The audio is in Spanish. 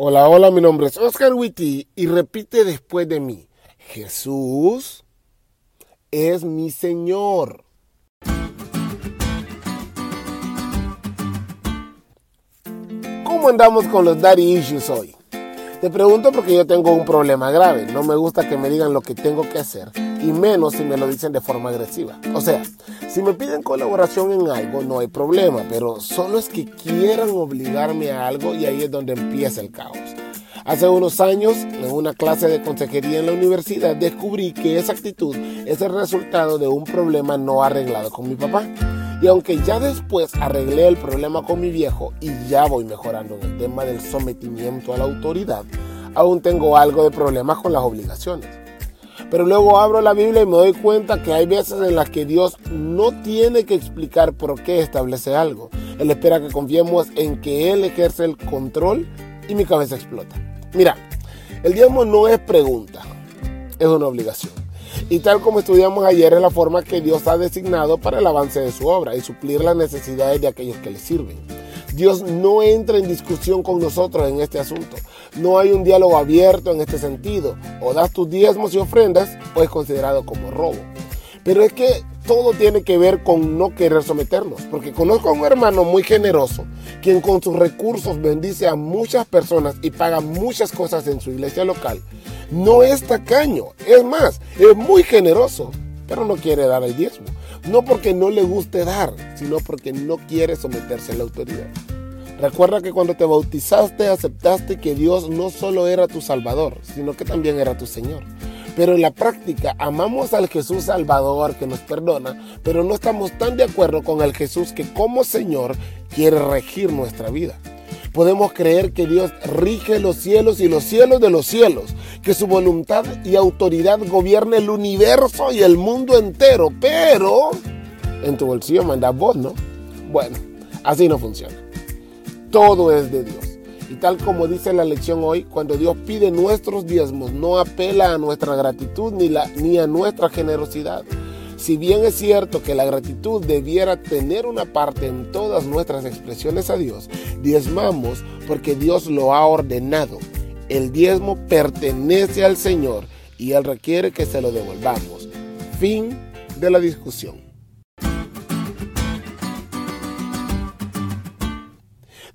Hola, hola, mi nombre es Oscar Witty y repite después de mí, Jesús es mi Señor. ¿Cómo andamos con los daddy issues hoy? Te pregunto porque yo tengo un problema grave. No me gusta que me digan lo que tengo que hacer y menos si me lo dicen de forma agresiva. O sea, si me piden colaboración en algo no hay problema, pero solo es que quieran obligarme a algo y ahí es donde empieza el caos. Hace unos años, en una clase de consejería en la universidad, descubrí que esa actitud es el resultado de un problema no arreglado con mi papá. Y aunque ya después arreglé el problema con mi viejo y ya voy mejorando en el tema del sometimiento a la autoridad, aún tengo algo de problemas con las obligaciones. Pero luego abro la Biblia y me doy cuenta que hay veces en las que Dios no tiene que explicar por qué establece algo. Él espera que confiemos en que Él ejerce el control y mi cabeza explota. Mira, el diezmo no es pregunta, es una obligación. Y tal como estudiamos ayer es la forma que Dios ha designado para el avance de su obra y suplir las necesidades de aquellos que le sirven. Dios no entra en discusión con nosotros en este asunto. No hay un diálogo abierto en este sentido. O das tus diezmos y ofrendas o es considerado como robo. Pero es que todo tiene que ver con no querer someternos. Porque conozco a un hermano muy generoso, quien con sus recursos bendice a muchas personas y paga muchas cosas en su iglesia local. No es tacaño, es más, es muy generoso, pero no quiere dar el diezmo. No porque no le guste dar, sino porque no quiere someterse a la autoridad. Recuerda que cuando te bautizaste aceptaste que Dios no solo era tu Salvador, sino que también era tu Señor. Pero en la práctica amamos al Jesús Salvador que nos perdona, pero no estamos tan de acuerdo con el Jesús que como Señor quiere regir nuestra vida. Podemos creer que Dios rige los cielos y los cielos de los cielos, que su voluntad y autoridad gobierne el universo y el mundo entero, pero en tu bolsillo mandas vos, ¿no? Bueno, así no funciona. Todo es de Dios. Y tal como dice la lección hoy, cuando Dios pide nuestros diezmos, no apela a nuestra gratitud ni, a nuestra generosidad. Si bien es cierto que la gratitud debiera tener una parte en todas nuestras expresiones a Dios, diezmamos porque Dios lo ha ordenado. El diezmo pertenece al Señor y Él requiere que se lo devolvamos. Fin de la discusión.